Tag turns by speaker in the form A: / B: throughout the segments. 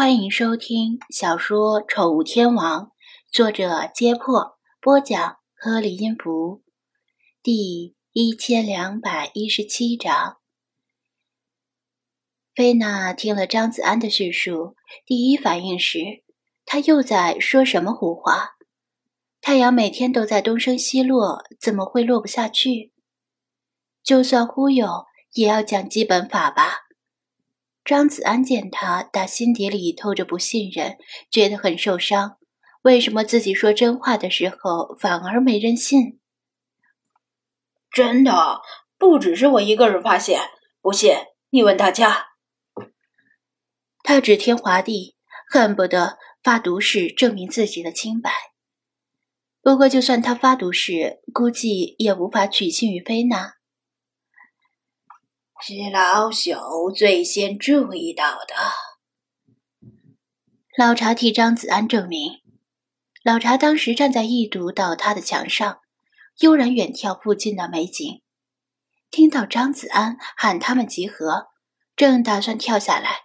A: 欢迎收听小说《宠物天王》，作者：揭破，播讲：颗粒音符，第一千两百一十七章。菲娜听了张子安的叙述，第一反应是，他又在说什么胡话？太阳每天都在东升西落，怎么会落不下去？就算忽悠，也要讲基本法吧。张子安见他打心底里透着不信任，觉得很受伤。为什么自己说真话的时候反而没人信？
B: 真的，不只是我一个人发现。不信你问大家。
A: 他指天划地，恨不得发毒誓证明自己的清白。不过，就算他发毒誓，估计也无法取信于菲娜。
B: 是老朽最先注意到的。
A: 老茶替张子安证明，老茶当时站在一堵倒塌的墙上，悠然远眺附近的美景。听到张子安喊他们集合，正打算跳下来，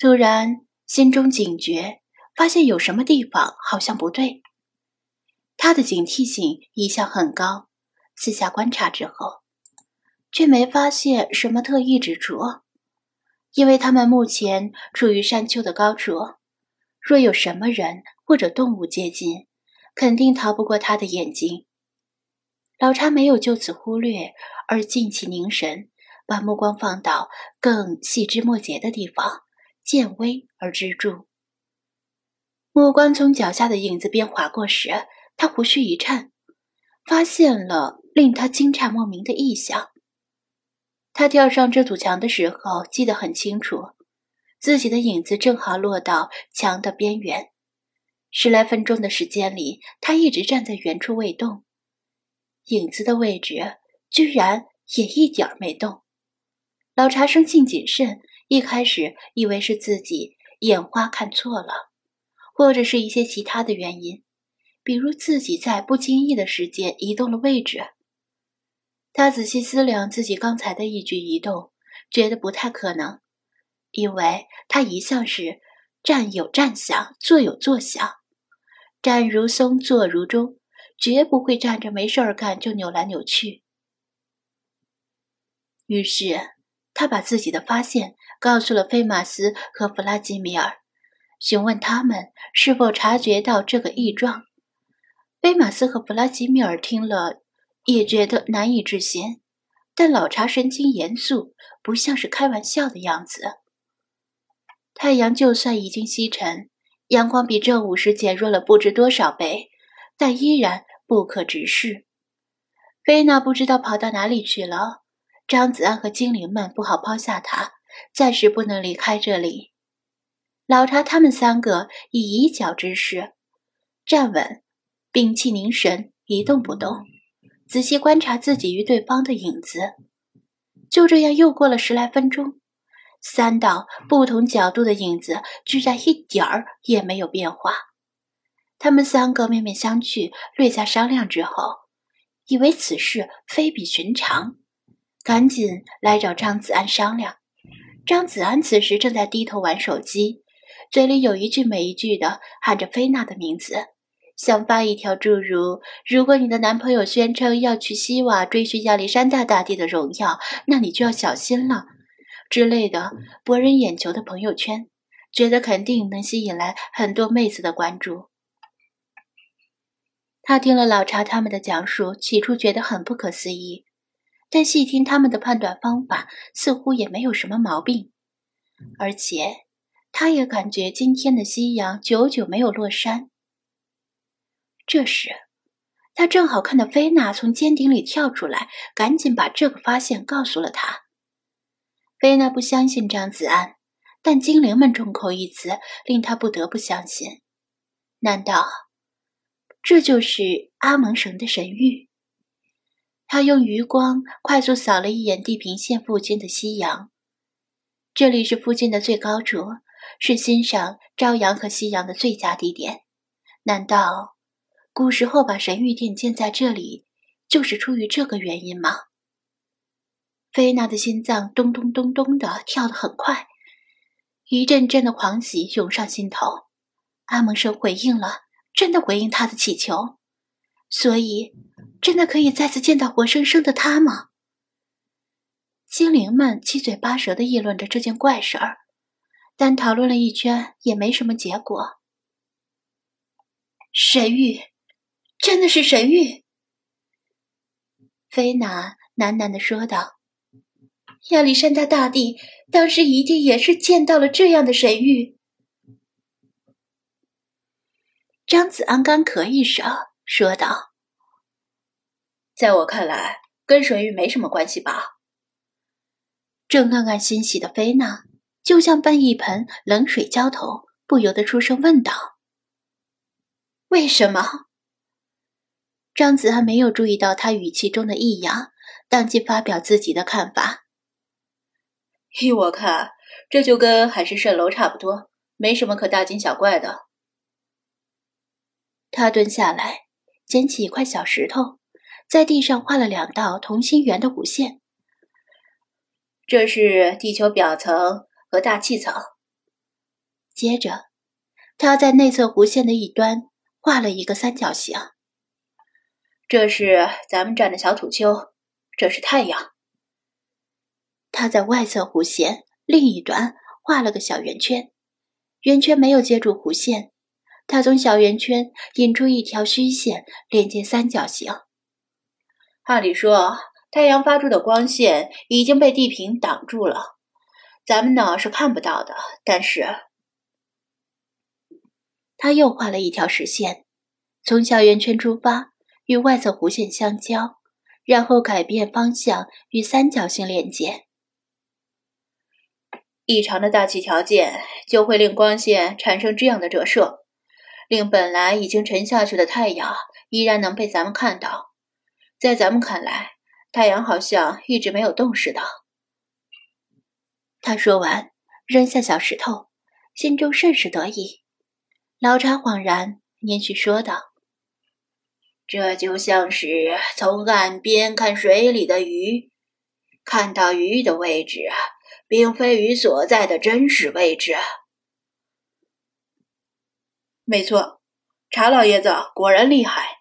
A: 突然心中警觉，发现有什么地方好像不对。他的警惕性一向很高，四下观察之后。却没发现什么特异之处，因为他们目前处于山丘的高处，若有什么人或者动物接近，肯定逃不过他的眼睛。老查没有就此忽略，而静气凝神，把目光放到更细枝末节的地方，见微而知著。目光从脚下的影子边划过时，他胡须一颤，发现了令他惊诧莫名的异象。他跳上这堵墙的时候，记得很清楚，自己的影子正好落到墙的边缘。十来分钟的时间里，他一直站在原处未动，影子的位置居然也一点儿没动。老查生性谨慎，一开始以为是自己眼花看错了，或者是一些其他的原因，比如自己在不经意的时间移动了位置。他仔细思量自己刚才的一举一动，觉得不太可能，因为他一向是站有站相，坐有坐相，站如松，坐如钟，绝不会站着没事儿干就扭来扭去。于是，他把自己的发现告诉了菲马斯和弗拉基米尔，询问他们是否察觉到这个异状。菲马斯和弗拉基米尔听了。也觉得难以置信，但老查神情严肃，不像是开玩笑的样子。太阳就算已经西沉，阳光比正午时减弱了不知多少倍，但依然不可直视。菲娜不知道跑到哪里去了，张子安和精灵们不好抛下他，暂时不能离开这里。老查他们三个以一脚之势站稳，屏气凝神，一动不动。仔细观察自己与对方的影子，就这样又过了十来分钟，三道不同角度的影子居然一点儿也没有变化。他们三个面面相觑，略加商量之后，以为此事非比寻常，赶紧来找张子安商量。张子安此时正在低头玩手机，嘴里有一句没一句的喊着菲娜的名字。想发一条诸如“如果你的男朋友宣称要去西瓦追寻亚历山大大帝的荣耀，那你就要小心了”之类的博人眼球的朋友圈，觉得肯定能吸引来很多妹子的关注。他听了老查他们的讲述，起初觉得很不可思议，但细听他们的判断方法，似乎也没有什么毛病。而且，他也感觉今天的夕阳久久没有落山。这时，他正好看到菲娜从尖顶里跳出来，赶紧把这个发现告诉了他。菲娜不相信张子安，但精灵们众口一词，令他不得不相信。难道这就是阿蒙神的神谕？他用余光快速扫了一眼地平线附近的夕阳，这里是附近的最高处，是欣赏朝阳和夕阳的最佳地点。难道？古时候把神谕殿建在这里，就是出于这个原因吗？菲娜的心脏咚咚咚咚的跳得很快，一阵阵的狂喜涌上心头。阿蒙生回应了，真的回应他的祈求，所以真的可以再次见到活生生的他吗？精灵们七嘴八舌的议论着这件怪事儿，但讨论了一圈也没什么结果。神谕，真的是神谕！菲娜喃喃的说道：“亚历山大大帝当时一定也是见到了这样的神谕。”张子安干咳一声，说道：“
B: 在我看来，跟神谕没什么关系吧？”
A: 正暗暗欣喜的菲娜，就像被一盆冷水浇头，不由得出声问道：“为什么？”张子安没有注意到他语气中的异样，当即发表自己的看法：“
B: 依我看，这就跟海市蜃楼差不多，没什么可大惊小怪的。”
A: 他蹲下来，捡起一块小石头，在地上画了两道同心圆的弧线。
B: 这是地球表层和大气层。
A: 接着，他在内侧弧线的一端画了一个三角形。
B: 这是咱们站的小土丘，这是太阳。
A: 他在外侧弧线另一端画了个小圆圈，圆圈没有接住弧线。他从小圆圈引出一条虚线，连接三角形。
B: 按理说，太阳发出的光线已经被地平挡住了，咱们呢是看不到的。但是，
A: 他又画了一条实线，从小圆圈出发，与外侧弧线相交，然后改变方向与三角形连接。
B: 异常的大气条件就会令光线产生这样的折射。令本来已经沉下去的太阳依然能被咱们看到，在咱们看来，太阳好像一直没有动似的。
A: 他说完，扔下小石头，心中甚是得意。老茶恍然，连续说道：“
B: 这就像是从岸边看水里的鱼，看到鱼的位置，并非鱼所在的真实位置。”没错，查老爷子果然厉害。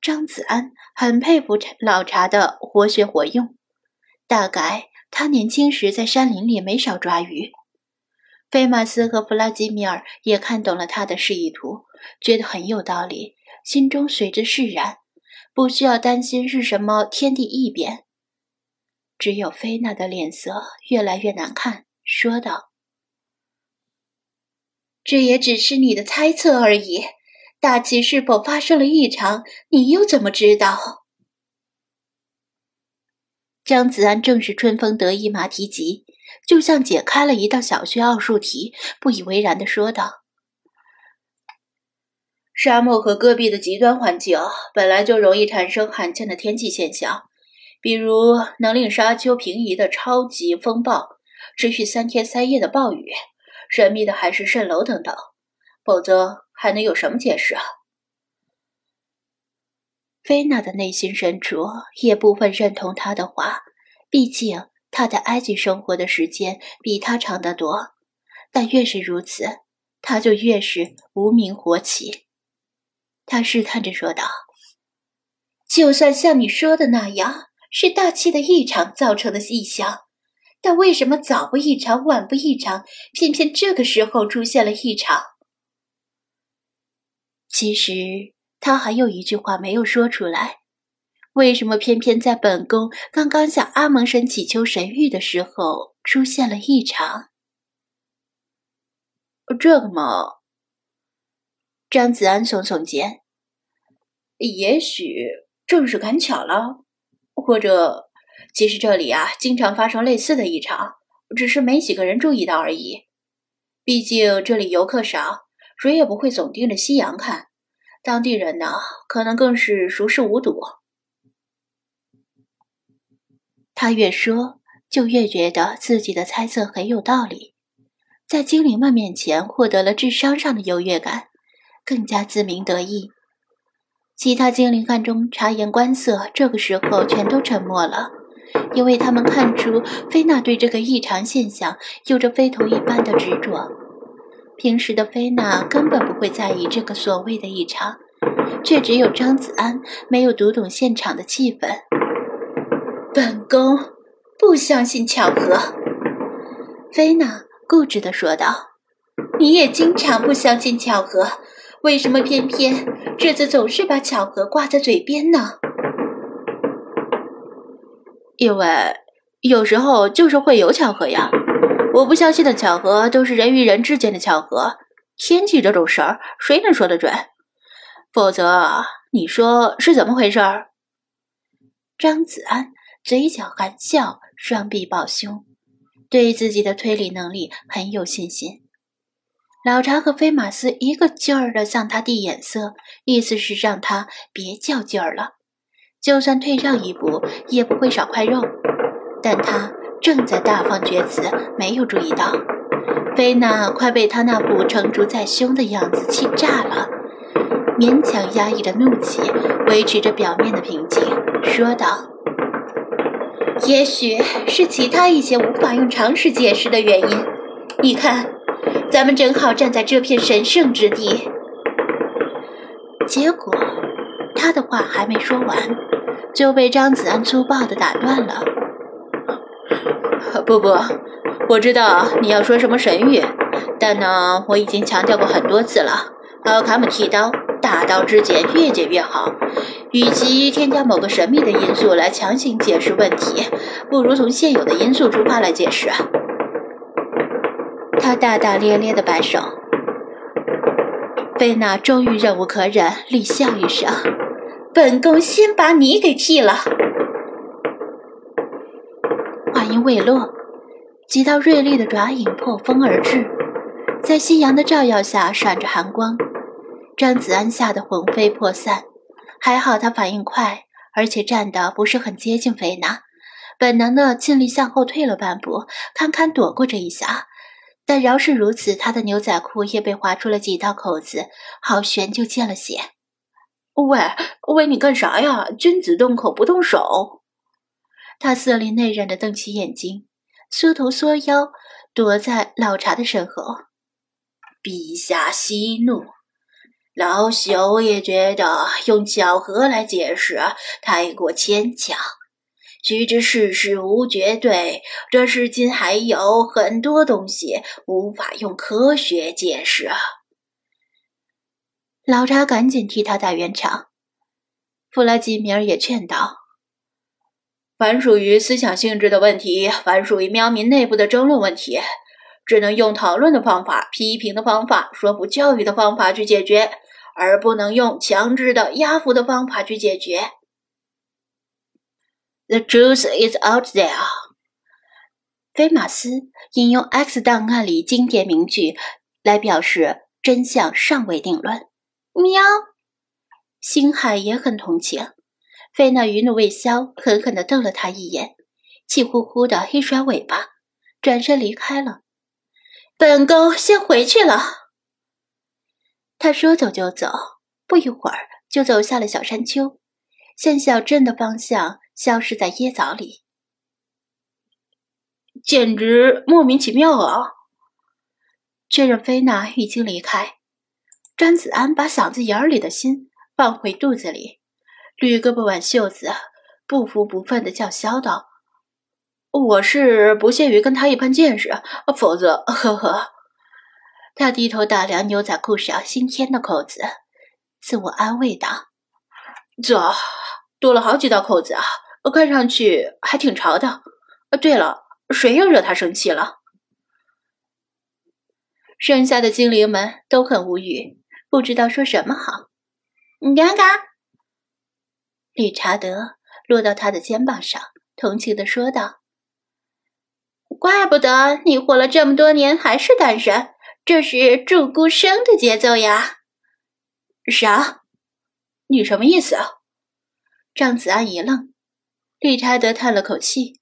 A: 张子安很佩服老查的活学活用，大概他年轻时在山林里没少抓鱼。菲马斯和弗拉基米尔也看懂了他的示意图，觉得很有道理，心中随之释然，不需要担心是什么天地异变。只有菲娜的脸色越来越难看，说道。这也只是你的猜测而已。大气是否发生了异常，你又怎么知道？张子安正是春风得意马蹄疾，就像解开了一道小学奥数题，不以为然的说道：“
B: 沙漠和戈壁的极端环境本来就容易产生罕见的天气现象，比如能令沙丘平移的超级风暴，持续三天三夜的暴雨。”神秘的海市蜃楼等等，否则还能有什么解释啊？
A: 菲娜的内心深处也部分认同他的话，毕竟他在埃及生活的时间比他长得多。但越是如此，他就越是无名火起。他试探着说道：“就算像你说的那样，是大气的异常造成的异象。”但为什么早不异常，晚不异常，偏偏这个时候出现了异常？其实他还有一句话没有说出来：为什么偏偏在本宫刚刚向阿蒙神祈求神谕的时候出现了异常？
B: 这个嘛，
A: 张子安耸耸肩，
B: 也许正是赶巧了，或者……其实这里啊，经常发生类似的异常，只是没几个人注意到而已。毕竟这里游客少，谁也不会总盯着夕阳看。当地人呢，可能更是熟视无睹。
A: 他越说，就越觉得自己的猜测很有道理，在精灵们面前获得了智商上的优越感，更加自鸣得意。其他精灵暗中察言观色，这个时候全都沉默了。因为他们看出菲娜对这个异常现象有着非同一般的执着。平时的菲娜根本不会在意这个所谓的异常，却只有张子安没有读懂现场的气氛。
B: 本宫不相信巧合，
A: 菲娜固执地说道。
B: 你也经常不相信巧合，为什么偏偏这次总是把巧合挂在嘴边呢？
C: 因为有时候就是会有巧合呀。我不相信的巧合都是人与人之间的巧合，天气这种事儿谁能说得准？否则，你说是怎么回事？
A: 张子安嘴角含笑，双臂抱胸，对自己的推理能力很有信心。老查和菲马斯一个劲儿的向他递眼色，意思是让他别较劲儿了，就算退让一步也不会少块肉，但他。正在大放厥词，没有注意到，菲娜快被他那副成竹在胸的样子气炸了，勉强压抑着怒气，维持着表面的平静，说道：“
B: 也许是其他一些无法用常识解释的原因。你看，咱们正好站在这片神圣之地。”
A: 结果，他的话还没说完，就被张子安粗暴地打断了。
C: 不不，我知道你要说什么神谕，但呢，我已经强调过很多次了。奥卡姆剃刀，大刀之剑越剪越好。与其添加某个神秘的因素来强行解释问题，不如从现有的因素出发来解释。
A: 他大大咧咧的摆手。菲娜终于忍无可忍，厉笑一声：“
B: 本宫先把你给剃了。”
A: 话音未落，几道锐利的爪影破风而至，在夕阳的照耀下闪着寒光。张子安吓得魂飞魄散，还好他反应快，而且站得不是很接近菲娜，本能的尽力向后退了半步，堪堪躲过这一下。但饶是如此，他的牛仔裤也被划出了几道口子，好悬就见了血。
C: 喂喂，你干啥呀？君子动口不动手。
A: 他色厉内荏的瞪起眼睛，缩头缩腰，躲在老茶的身后。
B: 陛下息怒，老朽也觉得用巧合来解释太过牵强。须知世事无绝对，这世间还有很多东西无法用科学解释。
A: 老查赶紧替他打圆场，弗拉基米尔也劝道。
C: 凡属于思想性质的问题，凡属于喵民内部的争论问题，只能用讨论的方法、批评的方法、说服教育的方法去解决，而不能用强制的压服的方法去解决。
B: The truth is out there。
A: 菲马斯引用《X 档案》里经典名句来表示真相尚未定论。
B: 喵，
A: 星海也很同情。菲娜余怒未消，狠狠地瞪了他一眼，气呼呼的一甩尾巴，转身离开了。
B: 本宫先回去了。
A: 他说走就走，不一会儿就走下了小山丘，向小镇的方向消失在椰枣里。
C: 简直莫名其妙啊！
A: 确认菲娜已经离开，张子安把嗓子眼里的心放回肚子里。捋胳膊挽袖子，不服不忿的叫嚣道：“
C: 我是不屑于跟他一般见识，否则……呵呵。”
A: 他低头打量牛仔裤上新添的扣子，自我安慰道：“
C: 这多了好几道扣子啊，看上去还挺潮的。对了，谁又惹他生气了？”
A: 剩下的精灵们都很无语，不知道说什么好。
B: 嘎嘎。
A: 理查德落到他的肩膀上，同情的说道：“
B: 怪不得你活了这么多年还是单身，这是祝孤生的节奏呀！”
C: 啥？你什么意思？啊？
A: 张子安一愣，理查德叹了口气：“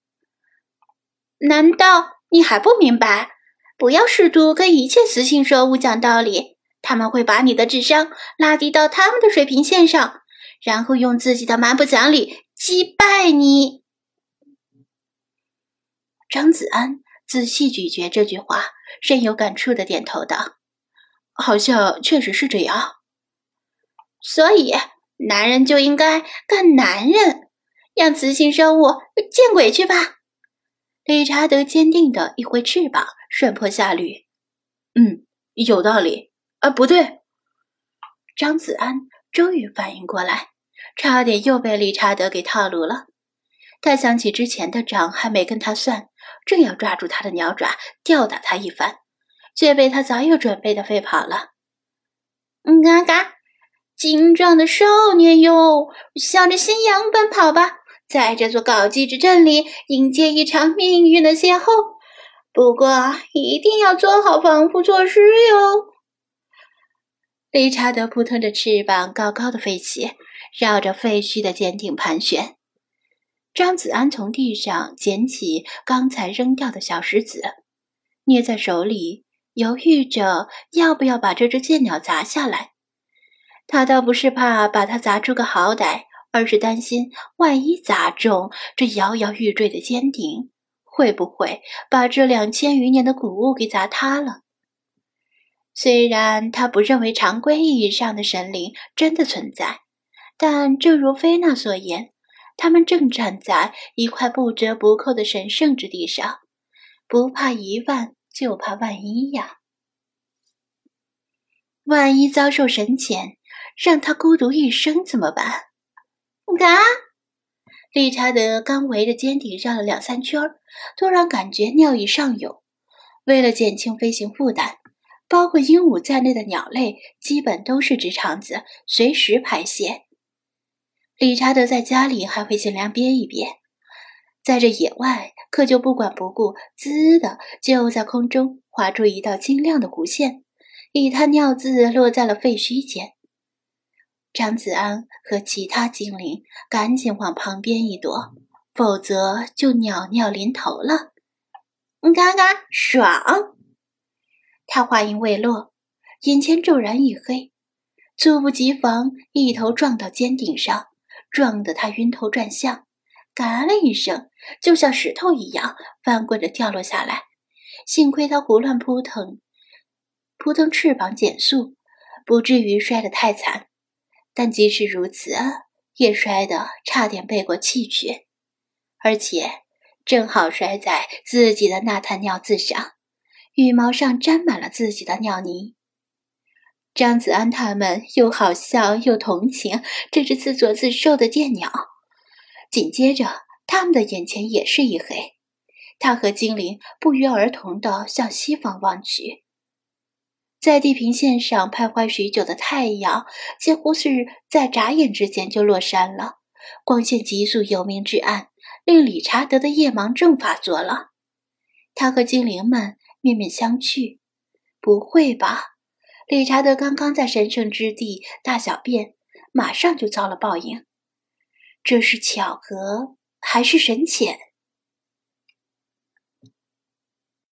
B: 难道你还不明白？不要试图跟一切雌性生物讲道理，他们会把你的智商拉低到他们的水平线上。”然后用自己的蛮不讲理击败你。
A: 张子安仔细咀嚼这句话，深有感触的点头道：“
B: 好像确实是这样。
C: 所以，男人就应该干男人，让雌性生物见鬼去吧！”
A: 理查德坚定的一挥翅膀，顺坡下驴。
B: “嗯，有道理。啊，不对。”
A: 张子安终于反应过来，差点又被理查德给套路了。他想起之前的账还没跟他算，正要抓住他的鸟爪吊打他一番，却被他早有准备的飞跑了。
C: 嗯嘎嘎，精壮的少年哟，向着新阳奔跑吧，在这座高级之镇里迎接一场命运的邂逅。不过一定要做好防护措施哟。
A: 理查德扑腾着翅膀，高高的飞起，绕着废墟的尖顶盘旋。张子安从地上捡起刚才扔掉的小石子，捏在手里，犹豫着要不要把这只剑鸟砸下来。他倒不是怕把它砸出个好歹，而是担心万一砸中这摇摇欲坠的尖顶，会不会把这两千余年的古物给砸塌了？虽然他不认为常规意义上的神灵真的存在，但正如菲娜所言。他们正站在一块不折不扣的神圣之地上，不怕一万，就怕万一呀！万一遭受神谴，让他孤独一生怎么办？
C: 嘎！
A: 理查德刚围着尖顶绕了两三圈，突然感觉尿意上涌。为了减轻飞行负担，包括鹦鹉在内的鸟类基本都是直肠子，随时排泄。理查德在家里还会尽量憋一憋，在这野外可就不管不顾，滋的就在空中划出一道晶亮的弧线，一滩尿渍落在了废墟间。张子安和其他精灵赶紧往旁边一躲，否则就鸟尿淋头了。
C: 嘎嘎，爽！
A: 他话音未落，眼前骤然一黑，猝不及防一头撞到尖顶上。撞得他晕头转向，嘎了一声，就像石头一样翻滚着掉落下来。幸亏他胡乱扑腾，扑腾翅膀减速，不至于摔得太惨。但即使如此，也摔得差点背过气去，而且正好摔在自己的那滩尿渍上，羽毛上沾满了自己的尿泥。张子安他们又好笑又同情这只自作自受的电鸟，紧接着他们的眼前也是一黑。他和精灵不约而同地向西方望去，在地平线上徘徊许久的太阳，几乎是在眨眼之间就落山了，光线急速由明至暗，令理查德的夜盲症发作了。他和精灵们面面相觑，不会吧？理查德刚刚在神圣之地大小便，马上就遭了报应。这是巧合还是神潜？